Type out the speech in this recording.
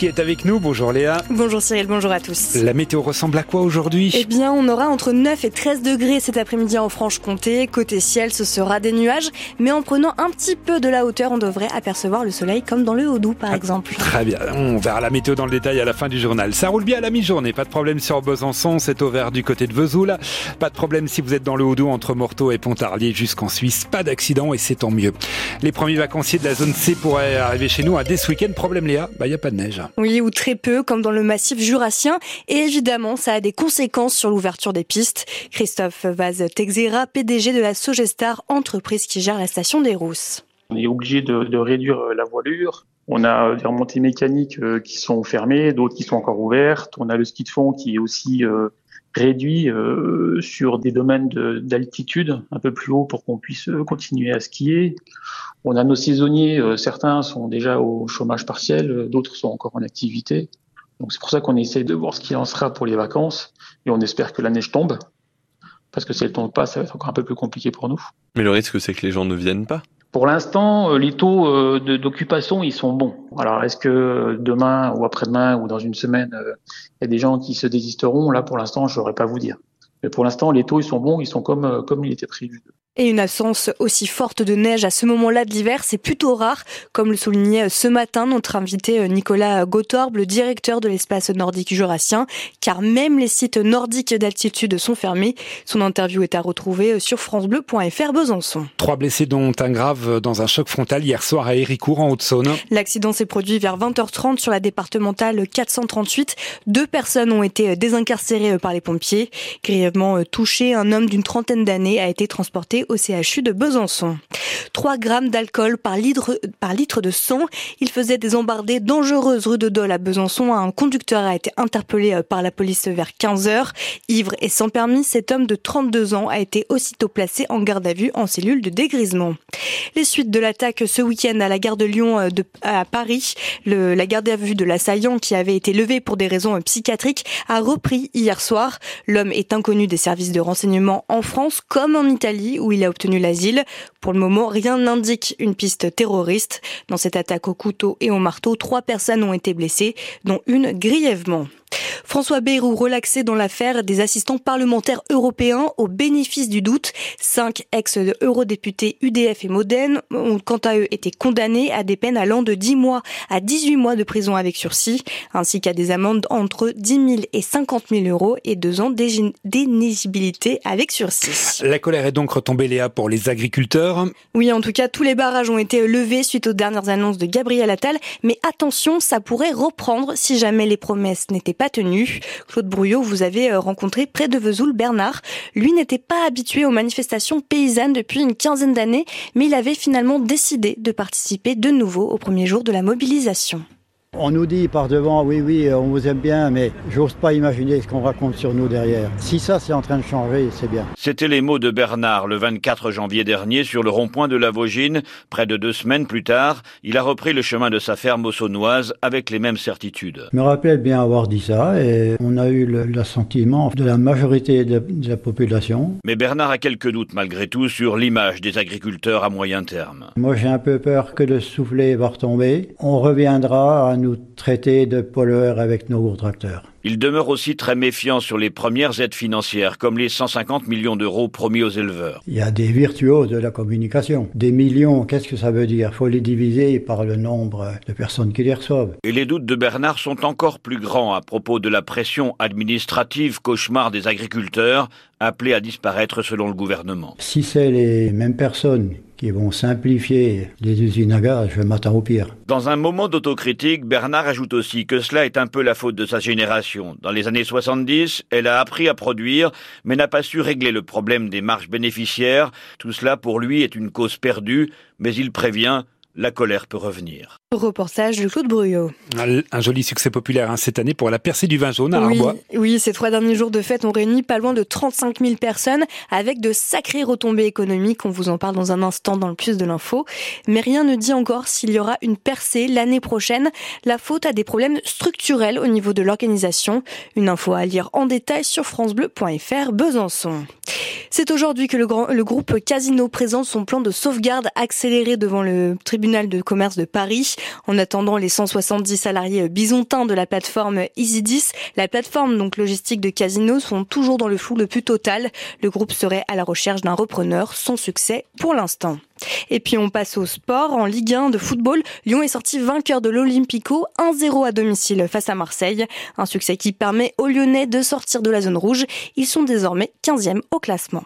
qui est avec nous. Bonjour Léa. Bonjour Cyril, bonjour à tous. La météo ressemble à quoi aujourd'hui? Eh bien, on aura entre 9 et 13 degrés cet après-midi en Franche-Comté. Côté ciel, ce sera des nuages, mais en prenant un petit peu de la hauteur, on devrait apercevoir le soleil comme dans le Haut-Doubs par ah, exemple. Très bien, on verra la météo dans le détail à la fin du journal. Ça roule bien à la mi-journée, pas de problème sur Besançon, c'est au vert du côté de Vesoul. Pas de problème si vous êtes dans le Haut-Doubs entre Morteau et Pontarlier jusqu'en Suisse. Pas d'accident et c'est tant mieux. Les premiers vacanciers de la zone C pourraient arriver chez nous à dès ce week-end. Problème Léa, bah il y a pas de neige. Oui, ou très peu comme dans le massif jurassien. Et évidemment, ça a des conséquences sur l'ouverture des pistes. Christophe Vaz-Texera, PDG de la Sogestar, entreprise qui gère la station des Rousses. On est obligé de, réduire euh, la voilure. On a des remontées mécaniques euh, qui sont fermées, d'autres qui sont encore ouvertes. On a le ski de fond qui est aussi euh, réduit sur des domaines d'altitude un peu plus haut pour qu'on puisse continuer à skier. On a nos saisonniers, certains sont déjà au chômage partiel, d'autres sont encore en activité. Donc c'est pour ça qu'on essaie de voir ce qu'il en sera pour les vacances et on espère que la neige tombe. Parce que si elle tombe pas, ça va être encore un peu plus compliqué pour nous. Mais le risque, c'est que les gens ne viennent pas. Pour l'instant, euh, les taux euh, d'occupation, ils sont bons. Alors, est-ce que demain ou après-demain ou dans une semaine, euh, il y a des gens qui se désisteront? Là, pour l'instant, je saurais pas vous dire. Mais pour l'instant, les taux, ils sont bons, ils sont comme, comme il était prévu. Et une absence aussi forte de neige à ce moment-là de l'hiver, c'est plutôt rare, comme le soulignait ce matin notre invité euh, Nicolas Gautorbe, le directeur de l'espace nordique jurassien, car même les sites nordiques d'altitude sont fermés. Son interview est à retrouver euh, sur francebleu.fr Besançon. Trois blessés dont un grave dans un choc frontal hier soir à Héricourt en Haute-Saône. L'accident s'est produit vers 20h30 sur la départementale 438. Deux personnes ont été désincarcérées par les pompiers. Grièvement touché, un homme d'une trentaine d'années a été transporté au CHU de Besançon. 3 grammes d'alcool par litre, de sang. Il faisait des embardées dangereuses rue de Dole à Besançon. Un conducteur a été interpellé euh, par la police vers 15 heures. Ivre et sans permis, cet homme de 32 ans a été aussitôt placé en garde à vue en cellule de dégrisement. Les suites de l'attaque ce week-end à la gare de Lyon euh, à Paris, la garde à vue de l'assaillant qui avait été levée pour des raisons euh, psychiatriques a repris hier soir. L'homme est inconnu des services de renseignement en France comme en Italie où il a obtenu l'asile. Pour le moment, rien n'indique une piste terroriste. Dans cette attaque au couteau et au marteau, trois personnes ont été blessées, dont une grièvement. François Bayrou relaxé dans l'affaire des assistants parlementaires européens au bénéfice du doute. Cinq ex-eurodéputés UDF et Modène ont quant à eux été condamnés à des peines allant de 10 mois à 18 mois de prison avec sursis, ainsi qu'à des amendes entre 10 000 et 50 000 euros et deux ans d'éligibilité avec sursis. La colère est donc retombée, Léa, pour les agriculteurs. Oui, en tout cas, tous les barrages ont été levés suite aux dernières annonces de Gabriel Attal, mais attention, ça pourrait reprendre si jamais les promesses n'étaient pas Claude Brouillot, vous avez euh, rencontré près de Vesoul Bernard. Lui n'était pas habitué aux manifestations paysannes depuis une quinzaine d'années, mais il avait finalement décidé de participer de nouveau au premier jour de la mobilisation. On nous dit par devant, oui, oui, on vous aime bien, mais j'ose pas imaginer ce qu'on raconte sur nous derrière. Si ça, c'est en train de changer, c'est bien. C'était les mots de Bernard le 24 janvier dernier sur le rond-point de la Vaugine. Près de deux semaines plus tard, il a repris le chemin de sa ferme au Saunoise avec les mêmes certitudes. Je me rappelle bien avoir dit ça et on a eu l'assentiment de la majorité de, de la population. Mais Bernard a quelques doutes malgré tout sur l'image des agriculteurs à moyen terme. Moi, j'ai un peu peur que le soufflet va retomber. On reviendra à nous traiter de pollueurs avec nos gros tracteurs. Il demeure aussi très méfiant sur les premières aides financières, comme les 150 millions d'euros promis aux éleveurs. Il y a des virtuoses de la communication. Des millions, qu'est-ce que ça veut dire? Il faut les diviser par le nombre de personnes qui les reçoivent. Et les doutes de Bernard sont encore plus grands à propos de la pression administrative cauchemar des agriculteurs, appelés à disparaître selon le gouvernement. Si c'est les mêmes personnes qui vont simplifier les usines à je m'attends au pire. Dans un moment d'autocritique, Bernard ajoute aussi que cela est un peu la faute de sa génération. Dans les années 70, elle a appris à produire, mais n'a pas su régler le problème des marges bénéficiaires. Tout cela pour lui est une cause perdue, mais il prévient, la colère peut revenir. Reportage de Claude Bruyot. Un joli succès populaire hein, cette année pour la percée du vin jaune à oui, Oui, ces trois derniers jours de fête ont réuni pas loin de 35 000 personnes avec de sacrées retombées économiques. On vous en parle dans un instant dans le plus de l'info. Mais rien ne dit encore s'il y aura une percée l'année prochaine. La faute a des problèmes structurels au niveau de l'organisation. Une info à lire en détail sur francebleu.fr Besançon. C'est aujourd'hui que le, grand, le groupe Casino présente son plan de sauvegarde accéléré devant le tribunal de commerce de Paris. En attendant les 170 salariés bisontins de la plateforme EasyDis, la plateforme donc logistique de Casino sont toujours dans le flou le plus total. Le groupe serait à la recherche d'un repreneur sans succès pour l'instant. Et puis on passe au sport. En Ligue 1 de football, Lyon est sorti vainqueur de l'Olympico 1-0 à domicile face à Marseille. Un succès qui permet aux Lyonnais de sortir de la zone rouge. Ils sont désormais 15e au classement.